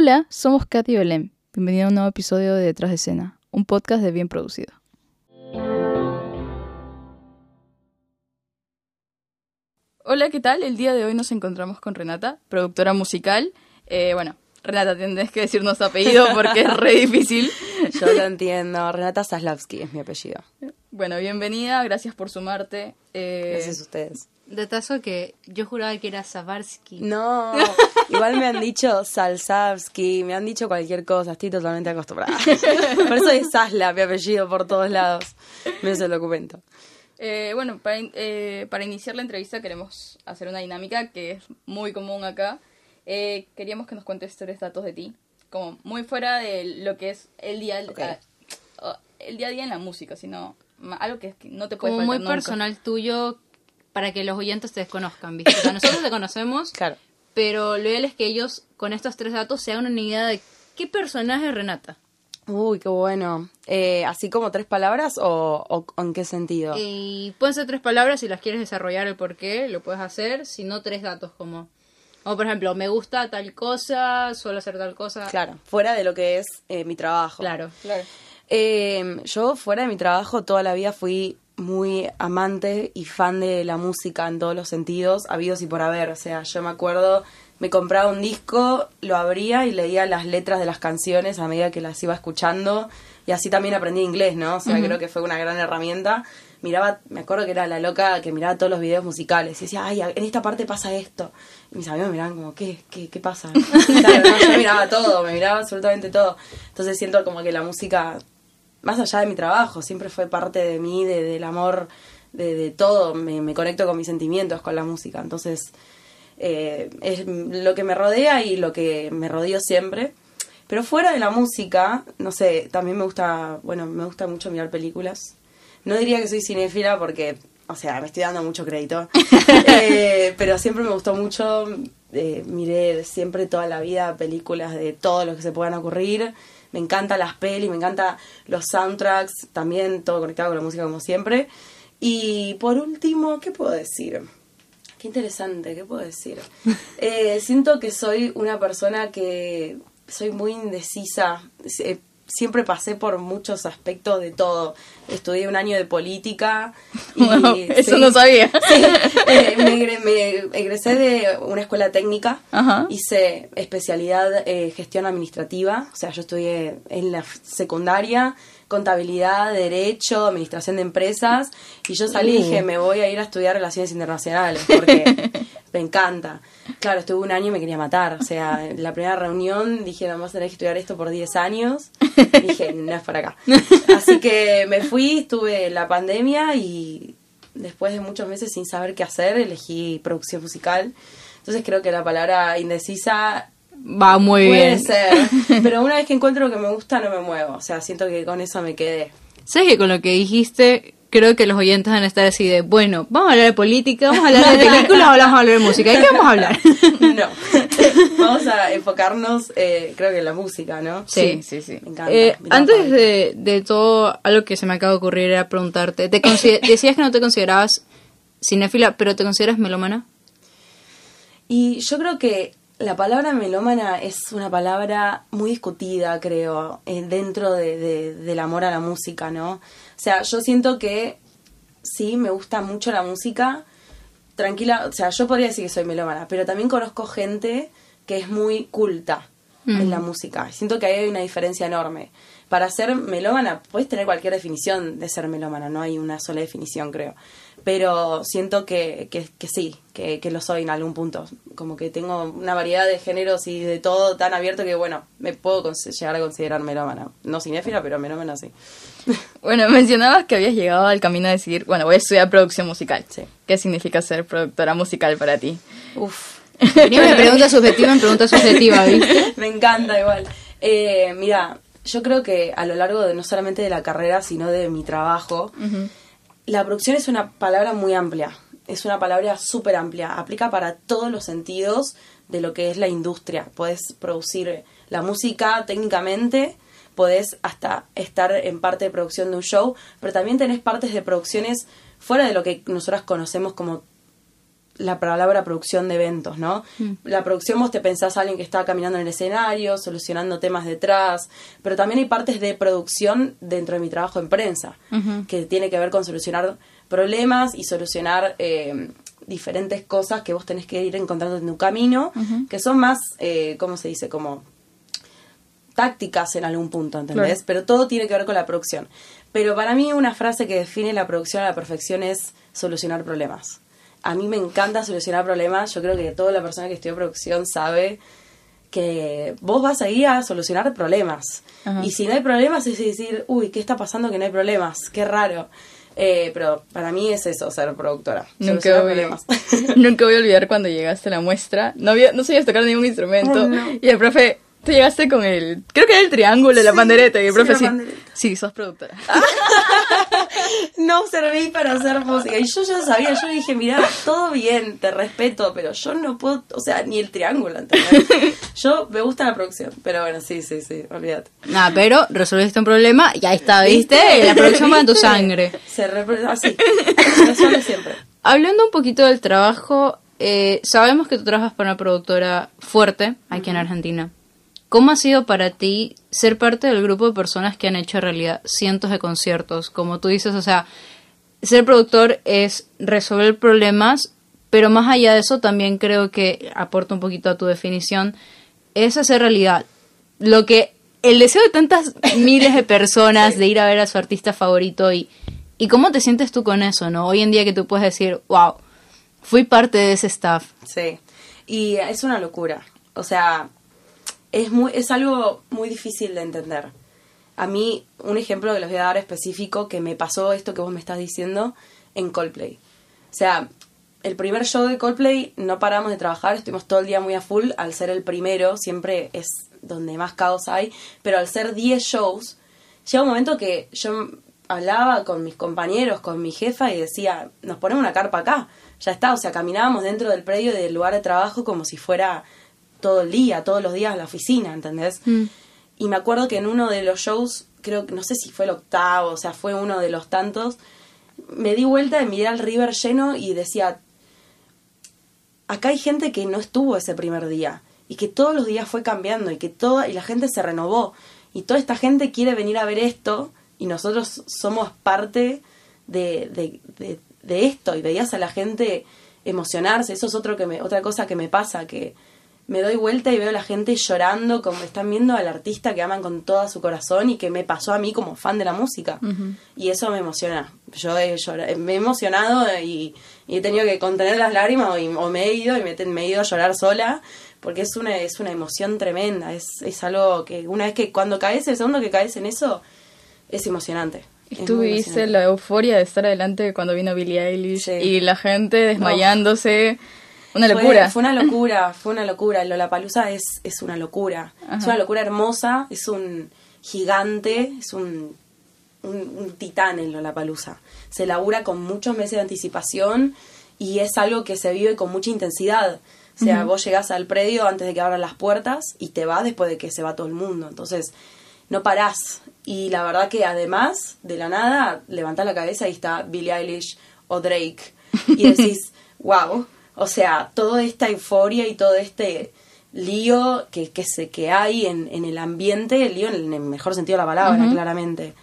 Hola, somos Katy Belén. Bienvenido a un nuevo episodio de Detrás de Escena, un podcast de Bien Producido. Hola, ¿qué tal? El día de hoy nos encontramos con Renata, productora musical. Eh, bueno, Renata, tienes que decirnos apellido porque es re difícil. Yo lo entiendo. Renata Zaslavsky es mi apellido. Bueno, bienvenida, gracias por sumarte. Eh, Gracias a ustedes. Datazo que yo juraba que era Zavarsky. No, igual me han dicho Salsavsky, me han dicho cualquier cosa, estoy totalmente acostumbrada. Por eso es Zasla, mi apellido, por todos lados. Me el documento. Eh, bueno, para, eh, para iniciar la entrevista queremos hacer una dinámica que es muy común acá. Eh, queríamos que nos cuentes tres datos de ti, como muy fuera de lo que es el día, Ok. ah, el día a día en la música, sino algo que, que no te puede Como muy nunca. personal tuyo para que los oyentes te desconozcan, ¿viste? O sea, nosotros te conocemos, Claro. pero lo ideal es que ellos con estos tres datos se hagan una idea de qué personaje es Renata. Uy, qué bueno. Eh, ¿Así como tres palabras o, o en qué sentido? Y pueden ser tres palabras si las quieres desarrollar el por qué, lo puedes hacer, si no tres datos como... O por ejemplo, me gusta tal cosa, suelo hacer tal cosa. Claro, fuera de lo que es eh, mi trabajo. Claro. Claro. Eh, yo fuera de mi trabajo toda la vida fui muy amante y fan de la música en todos los sentidos, habidos y por haber. O sea, yo me acuerdo, me compraba un disco, lo abría y leía las letras de las canciones a medida que las iba escuchando. Y así también aprendí inglés, ¿no? O sea, creo que fue una gran herramienta. Miraba, me acuerdo que era la loca que miraba todos los videos musicales y decía, ay, en esta parte pasa esto. Y mis amigos me miraban como, ¿qué? ¿Qué, qué pasa? Claro, no, yo miraba todo, me miraba absolutamente todo. Entonces siento como que la música más allá de mi trabajo, siempre fue parte de mí, de, del amor, de, de todo. Me, me conecto con mis sentimientos, con la música. Entonces, eh, es lo que me rodea y lo que me rodeo siempre. Pero fuera de la música, no sé, también me gusta, bueno, me gusta mucho mirar películas. No diría que soy cinéfila porque, o sea, me estoy dando mucho crédito. Eh, pero siempre me gustó mucho, eh, miré siempre toda la vida películas de todo lo que se puedan ocurrir. Me encantan las pelis, me encantan los soundtracks, también todo conectado con la música como siempre. Y por último, ¿qué puedo decir? Qué interesante, ¿qué puedo decir? Eh, siento que soy una persona que soy muy indecisa. Eh, Siempre pasé por muchos aspectos de todo. Estudié un año de política. Y, Wow, eso sí, no sabía. sí, eh, me, egre- me egresé de una escuela técnica. Ajá. Hice especialidad eh, gestión administrativa. O sea, yo estudié en la secundaria contabilidad, derecho, administración de empresas. Y yo salí y dije, me voy a ir a estudiar relaciones internacionales porque me encanta. Claro, estuve un año y me quería matar. O sea, en la primera reunión dije, vamos a tener que estudiar esto por 10 años. Y dije, no es para acá. Así que me fui, estuve en la pandemia y después de muchos meses sin saber qué hacer, elegí producción musical. Entonces creo que la palabra indecisa Va muy puede bien. ser. Pero una vez que encuentro lo que me gusta, no me muevo. O sea, siento que con eso me quedé. ¿Sabes que con lo que dijiste, creo que los oyentes van a estar así de, bueno, vamos a hablar de política, vamos a hablar de películas o vamos a hablar de música? ¿De qué vamos a hablar? No. Vamos a enfocarnos, eh, creo que en la música, ¿no? Sí, sí, sí. Me encanta. Eh, mi etapa antes de, de todo, algo que se me acaba de ocurrir era preguntarte, ¿te decías que no te considerabas cinéfila, pero te consideras melómana? Y yo creo que la palabra melómana es una palabra muy discutida, creo, eh, dentro de, de- del amor a la música, ¿no? O sea, yo siento que sí, me gusta mucho la música, tranquila, o sea, yo podría decir que soy melómana, pero también conozco gente que es muy culta en la música. Siento que ahí hay una diferencia enorme. Para ser melómana, puedes tener cualquier definición de ser melómana, no hay una sola definición, creo. Pero siento que, que, que sí, que, que lo soy en algún punto. Como que tengo una variedad de géneros y de todo tan abierto que, bueno, me puedo llegar a considerar melómana. No cinéfila, pero melómana sí. Bueno, mencionabas que habías llegado al camino de decir, bueno, voy a estudiar producción musical. Sí. ¿Qué significa ser productora musical para ti? Uf. Tenía una pregunta subjetiva en pregunta subjetiva, ¿viste? Me encanta igual. Eh, mira, yo creo que a lo largo de no solamente de la carrera, sino de mi trabajo, la producción es una palabra muy amplia. Es una palabra súper amplia. Aplica para todos los sentidos de lo que es la industria. Puedes producir la música técnicamente, podés hasta estar en parte de producción de un show, pero también tenés partes de producciones fuera de lo que nosotras conocemos como la palabra producción de eventos, ¿no? La producción vos te pensás a alguien que está caminando en el escenario, solucionando temas detrás, pero también hay partes de producción dentro de mi trabajo en prensa, que tiene que ver con solucionar problemas y solucionar eh, diferentes cosas que vos tenés que ir encontrando en tu camino, que son más, eh, ¿cómo se dice? Como tácticas en algún punto, ¿entendés? Pero todo tiene que ver con la producción. Pero para mí una frase que define la producción a la perfección es solucionar problemas. A mí me encanta solucionar problemas. Yo creo que toda la persona que estudia producción sabe que vos vas ahí a solucionar problemas. Y si no hay problemas es decir, uy, ¿qué está pasando que no hay problemas? Qué raro. Eh, pero para mí es eso, ser productora. Nunca voy, nunca voy a olvidar cuando llegaste a la muestra. No, había, no sabías tocar ningún instrumento. Y el profe, Tú llegaste con el. Creo que era el triángulo, la pandereta. Y el profe sí. Sí, sos productora. no serví para hacer música. Y yo ya sabía, yo dije, mira, todo bien, te respeto, pero yo no puedo. O sea, ni el triángulo, Yo me gusta la producción. Pero bueno, sí, sí, sí, olvídate. Nada, pero resolviste un problema y ahí está, ¿viste? La producción va en tu sangre. Se así. Se resuelve siempre. Hablando un poquito del trabajo, eh, sabemos que tú trabajas para una productora fuerte aquí en Argentina. ¿Cómo ha sido para ti ser parte del grupo de personas que han hecho realidad cientos de conciertos? Como tú dices, o sea, ser productor es resolver problemas, pero más allá de eso también creo que aporta un poquito a tu definición, es hacer realidad lo que el deseo de tantas miles de personas de ir a ver a su artista favorito y, y cómo te sientes tú con eso, ¿no? Hoy en día que tú puedes decir, wow, fui parte de ese staff. Sí, y es una locura. O sea, es, muy, es algo muy difícil de entender. A mí, un ejemplo que les voy a dar específico que me pasó esto que vos me estás diciendo en Coldplay. O sea, el primer show de Coldplay no paramos de trabajar, estuvimos todo el día muy a full. Al ser el primero, siempre es donde más caos hay, pero al ser 10 shows, llega un momento que yo hablaba con mis compañeros, con mi jefa y decía, nos ponemos una carpa acá, ya está, o sea, caminábamos dentro del predio del lugar de trabajo como si fuera todo el día, todos los días a la oficina, ¿entendés? Mm. Y me acuerdo que en uno de los shows, creo que no sé si fue el octavo, o sea, fue uno de los tantos, me di vuelta y miré al river lleno y decía, acá hay gente que no estuvo ese primer día y que todos los días fue cambiando y que toda y la gente se renovó y toda esta gente quiere venir a ver esto y nosotros somos parte de, de, de, de esto y veías a la gente emocionarse, eso es otro que me, otra cosa que me pasa, que me doy vuelta y veo a la gente llorando como están viendo al artista que aman con todo su corazón y que me pasó a mí como fan de la música. Y eso me emociona. Yo he me he emocionado y, he tenido que contener las lágrimas o, me he ido y me, he ido a llorar sola porque es una, es una emoción tremenda. Es, es algo que una vez que cuando caes, el segundo que caes en eso, es emocionante. Y tú la euforia de estar adelante cuando vino Billie Eilish y la gente desmayándose. Una locura. Fue, una locura, fue una locura. Lollapalooza es, es una locura. Es una locura hermosa, es un gigante, es un, un, titán en Lollapalooza. Se labura con muchos meses de anticipación y es algo que se vive con mucha intensidad. O sea, vos llegás al predio antes de que abran las puertas y te vas después de que se va todo el mundo. Entonces, no parás. Y la verdad que además, de la nada, levantás la cabeza y está Billie Eilish o Drake. Y decís, wow, O sea, toda esta euforia y todo este lío que, que, se, que hay en, en el ambiente, el lío en el mejor sentido de la palabra, claramente,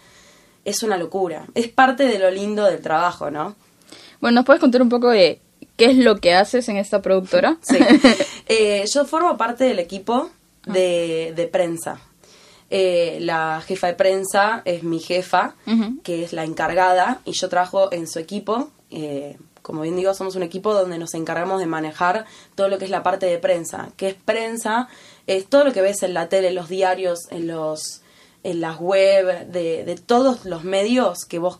es una locura. Es parte de lo lindo del trabajo, ¿no? Bueno, ¿nos puedes contar un poco de qué es lo que haces en esta productora? Sí. eh, yo formo parte del equipo de, de prensa. Eh, la jefa de prensa es mi jefa, que es la encargada, y yo trabajo en su equipo. Eh, como bien digo, somos un equipo donde nos encargamos de manejar todo lo que es la parte de prensa. ¿Qué es prensa? Es todo lo que ves en la tele, en los diarios, en los en las web, de, de todos los medios que vos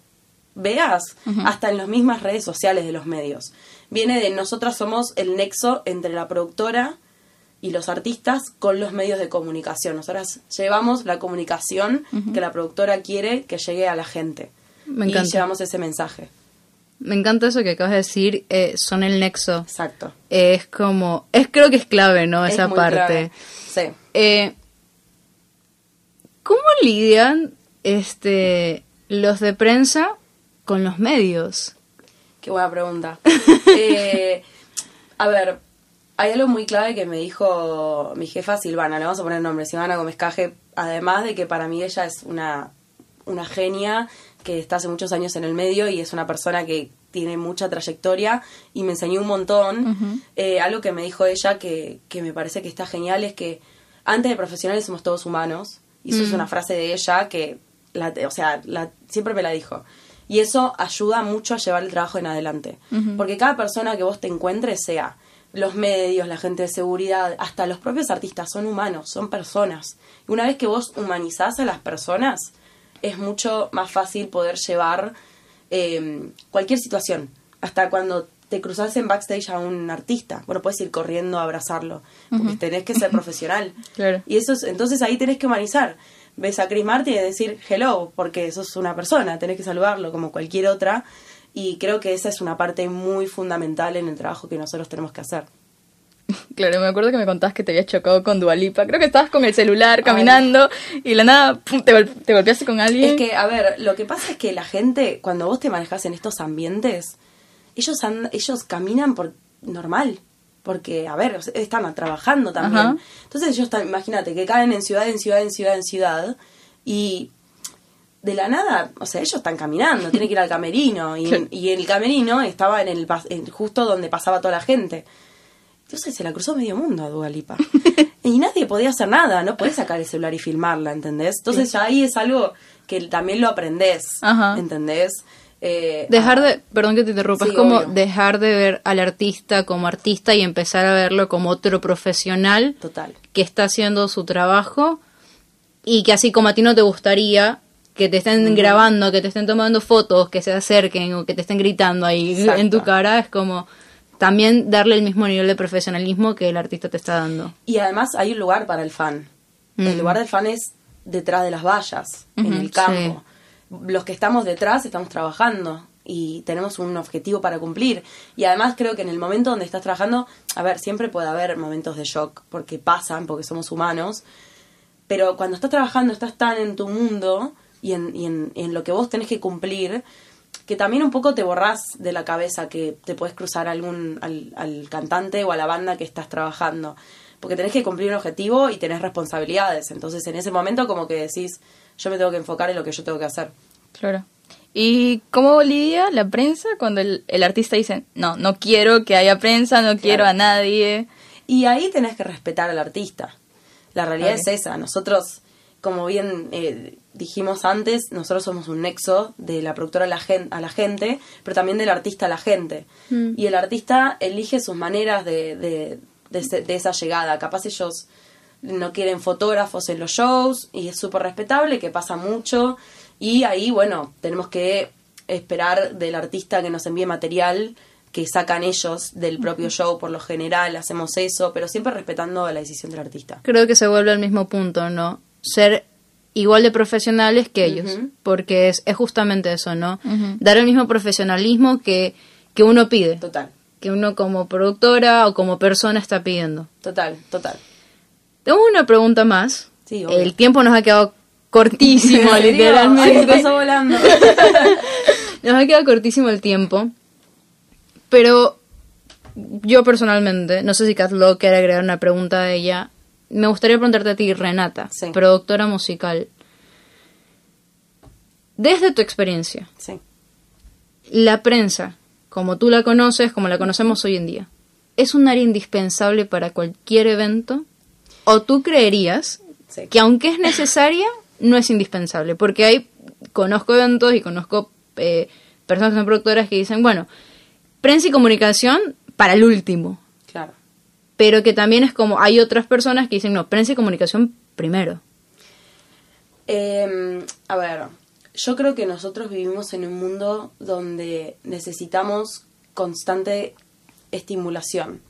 veas, hasta en las mismas redes sociales de los medios. Viene de nosotras somos el nexo entre la productora y los artistas con los medios de comunicación. Nosotras llevamos la comunicación que la productora quiere que llegue a la gente. Me encanta. Y llevamos ese mensaje. Me encanta eso que acabas de decir, eh, son el nexo. Exacto. es como, es creo que es clave, ¿no? Esa parte. Sí. Eh, ¿Cómo lidian este los de prensa con los medios? Qué buena pregunta. eh, A ver, hay algo muy clave que me dijo mi jefa Silvana, le vamos a poner nombre, Silvana Gómez Caje, además de que para mí ella es una, una genia que está hace muchos años en el medio y es una persona que tiene mucha trayectoria y me enseñó un montón. Eh, algo que me dijo ella que, que me parece que está genial es que antes de profesionales somos todos humanos. Y eso es una frase de ella que, la, o sea, la, siempre me la dijo. Y eso ayuda mucho a llevar el trabajo en adelante. Porque cada persona que vos te encuentres, sea los medios, la gente de seguridad, hasta los propios artistas, son humanos, son personas. Y una vez que vos humanizás a las personas, es mucho más fácil poder llevar eh, cualquier situación. Hasta cuando te cruzas en backstage a un artista, bueno, puedes ir corriendo a abrazarlo, porque tenés que ser profesional. Claro. Y eso es- entonces ahí tenés que humanizar. Ves a Chris Martin y decir hello, porque sos una persona, tenés que saludarlo como cualquier otra. Y creo que esa es una parte muy fundamental en el trabajo que nosotros tenemos que hacer. Claro, me acuerdo que me contabas que te habías chocado con Dualipa. Creo que estabas con el celular caminando y de la nada pum, te, gol- te golpeaste con alguien. Es que, a ver, lo que pasa es que la gente, cuando vos te manejas en estos ambientes, ellos and- ellos caminan por normal. Porque, a ver, están trabajando también. Ajá. Entonces ellos, imagínate, que caen en ciudad, en ciudad, en ciudad, en ciudad. Y de la nada, o sea, ellos están caminando, tienen que ir al camerino. Y, y el camerino estaba en el en- justo donde pasaba toda la gente. Entonces se la cruzó medio mundo a Dua Lipa. y nadie podía hacer nada, no podés sacar el celular y filmarla, ¿entendés? Entonces ya ahí es algo que también lo aprendés, Ajá. ¿entendés? Eh, Dejar de, perdón que te interrumpa, Sí, es como obvio. dejar de ver al artista como artista y empezar a verlo como otro profesional Total. que está haciendo su trabajo y que así como a ti no te gustaría que te estén grabando, que te estén tomando fotos, que se acerquen o que te estén gritando ahí Exacto. en tu cara, es como también darle el mismo nivel de profesionalismo que el artista te está dando. Y además hay un lugar para el fan. El Mm. lugar del fan es detrás de las vallas, en el campo. Los que estamos detrás estamos trabajando y tenemos un objetivo para cumplir. Y además creo que en el momento donde estás trabajando, a ver, siempre puede haber momentos de shock, porque pasan, porque somos humanos. Pero cuando estás trabajando, estás tan en tu mundo y en, y en, en lo que vos tenés que cumplir, que también un poco te borrás de la cabeza que te puedes cruzar algún, al, al cantante o a la banda que estás trabajando. Porque tenés que cumplir un objetivo y tenés responsabilidades. Entonces en ese momento como que decís, yo me tengo que enfocar en lo que yo tengo que hacer. Claro. ¿Y cómo lidia la prensa cuando el, el artista dice, no, no quiero que haya prensa, no quiero a nadie? Y ahí tenés que respetar al artista. La realidad es esa. Nosotros, como bien eh, dijimos antes, nosotros somos un nexo de la productora a la, gen- a la gente, pero también del artista a la gente. Y el artista elige sus maneras de, de, de, de esa llegada. Capaz ellos no quieren fotógrafos en los shows y es súper respetable, que pasa mucho. Y ahí, bueno, tenemos que esperar del artista que nos envíe material que sacan ellos del propio show por lo general, hacemos eso, pero siempre respetando la decisión del artista. Creo que se vuelve al mismo punto, ¿no? Ser igual de profesionales que ellos, porque es, es justamente eso, ¿no? Dar el mismo profesionalismo que, que uno pide, Total, que uno como productora o como persona está pidiendo. total, total. Tengo una pregunta más. Sí, obvio. el tiempo nos ha quedado cortísimo, literalmente. sí, pasó volando. Nos ha quedado cortísimo el tiempo. Pero yo personalmente, no sé si Catlo quiere agregar una pregunta a ella. Me gustaría preguntarte a ti, Renata, Sí. productora musical. Desde tu experiencia, sí. la prensa, como tú la conoces, como la conocemos hoy en día, ¿es un área indispensable para cualquier evento? ¿O tú creerías Sí. que aunque es necesaria, no es indispensable? Porque hay, conozco eventos y conozco eh, personas que son productoras que dicen, bueno, prensa y comunicación para el último. Pero que también es como, hay otras personas que dicen, no, prensa y comunicación primero. Eh, a ver, yo creo que nosotros vivimos en un mundo donde necesitamos constante estimulación.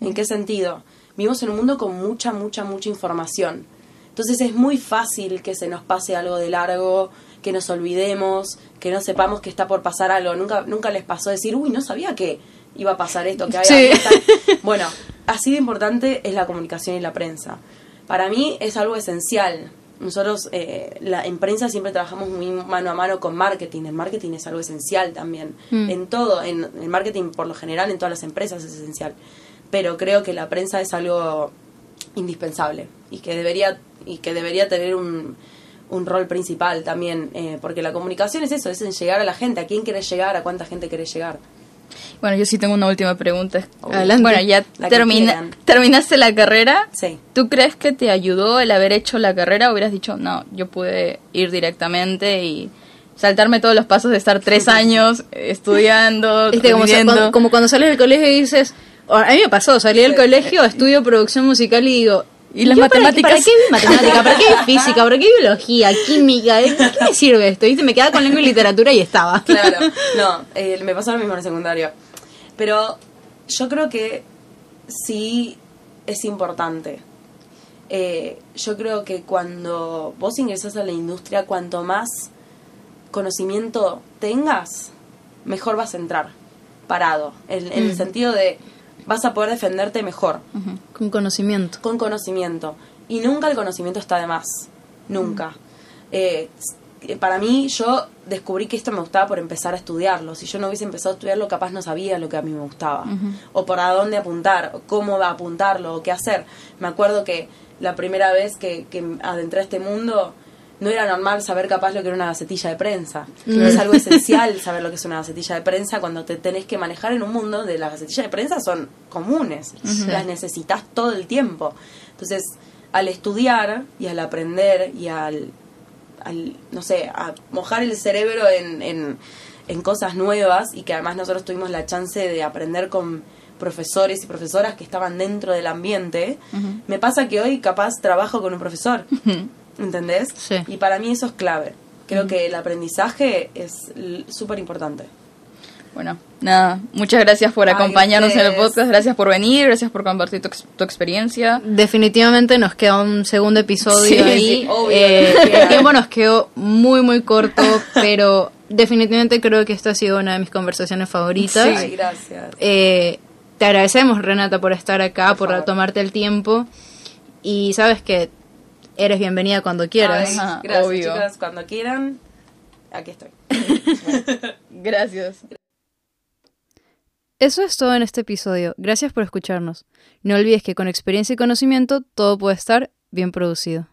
¿En qué sentido? Vivimos en un mundo con mucha, mucha, mucha información. Entonces es muy fácil que se nos pase algo de largo, que nos olvidemos, que no sepamos que está por pasar algo. Nunca, nunca les pasó decir, uy, no sabía que iba a pasar esto, que hay Sí. algo tan-". Bueno, así de importante es la comunicación y la prensa. Para mí es algo esencial. Nosotros eh, la, en prensa siempre trabajamos muy mano a mano con marketing. El marketing es algo esencial también. Mm. En todo, en el marketing por lo general en todas las empresas es esencial. pero creo que la prensa es algo indispensable y que debería, y que debería tener un, un rol principal también, eh, porque la comunicación es eso, es en llegar a la gente, a quién querés llegar, a cuánta gente querés llegar. Bueno, yo sí tengo una última pregunta. Adelante. Bueno, ya termina, terminaste la carrera. Sí. ¿Tú crees que te ayudó el haber hecho la carrera? ¿O hubieras dicho, no, yo pude ir directamente y saltarme todos los pasos de estar tres años estudiando, Viste, como, cuando, como cuando sales del colegio y dices, o a mí me pasó, salí del colegio, estudio producción musical y digo, ¿Y las ¿yo para qué- matemáticas? ¿Para qué, vi matemática? ¿Para qué vi física? ¿Para qué biología? ¿Química? ¿De ¿Qué me sirve esto? ¿Viste? Me quedaba con lengua y literatura y estaba. Claro, no, eh, me pasó lo mismo en el secundario. Pero yo creo que sí es importante. Eh, yo creo que cuando vos ingresás a la industria, cuanto más conocimiento tengas, mejor vas a entrar parado. En, en el sentido de vas a poder defenderte mejor Con conocimiento. con conocimiento. Y nunca el conocimiento está de más. Nunca. Eh, eh, para mí, yo descubrí que esto me gustaba por empezar a estudiarlo. Si yo no hubiese empezado a estudiarlo, capaz no sabía lo que a mí me gustaba. O por a dónde apuntar, o cómo va a apuntarlo, o qué hacer. Me acuerdo que la primera vez que, que adentré a este mundo, no era normal saber capaz lo que era una gacetilla de prensa. Es algo esencial saber lo que es una gacetilla de prensa cuando te tenés que manejar en un mundo de las gacetillas de prensa son comunes. Las necesitas todo el tiempo. Entonces, al estudiar y al aprender y al, al, no sé, a mojar el cerebro en, en, en cosas nuevas y que además nosotros tuvimos la chance de aprender con profesores y profesoras que estaban dentro del ambiente, me pasa que hoy capaz trabajo con un profesor, ¿entendés? Sí. Y para mí eso es clave. Creo que el aprendizaje es súper importante. Bueno, nada, muchas gracias por Ay, acompañarnos en el podcast, gracias por venir, gracias por compartir tu, ex- tu experiencia. Definitivamente nos queda un segundo episodio Sí, ahí. sí, obvio. Eh, el tiempo nos quedó muy, muy corto, pero definitivamente creo que esta ha sido una de mis conversaciones favoritas. Ay, gracias. Eh, te agradecemos, Renata, por estar acá, por, Por tomarte el tiempo. Y sabes que eres bienvenida cuando quieras. Ay, gracias, obvio. chicas. Cuando quieran, aquí estoy. Gracias. Eso es todo en este episodio. Gracias por escucharnos. No olvides que con experiencia y conocimiento todo puede estar bien producido.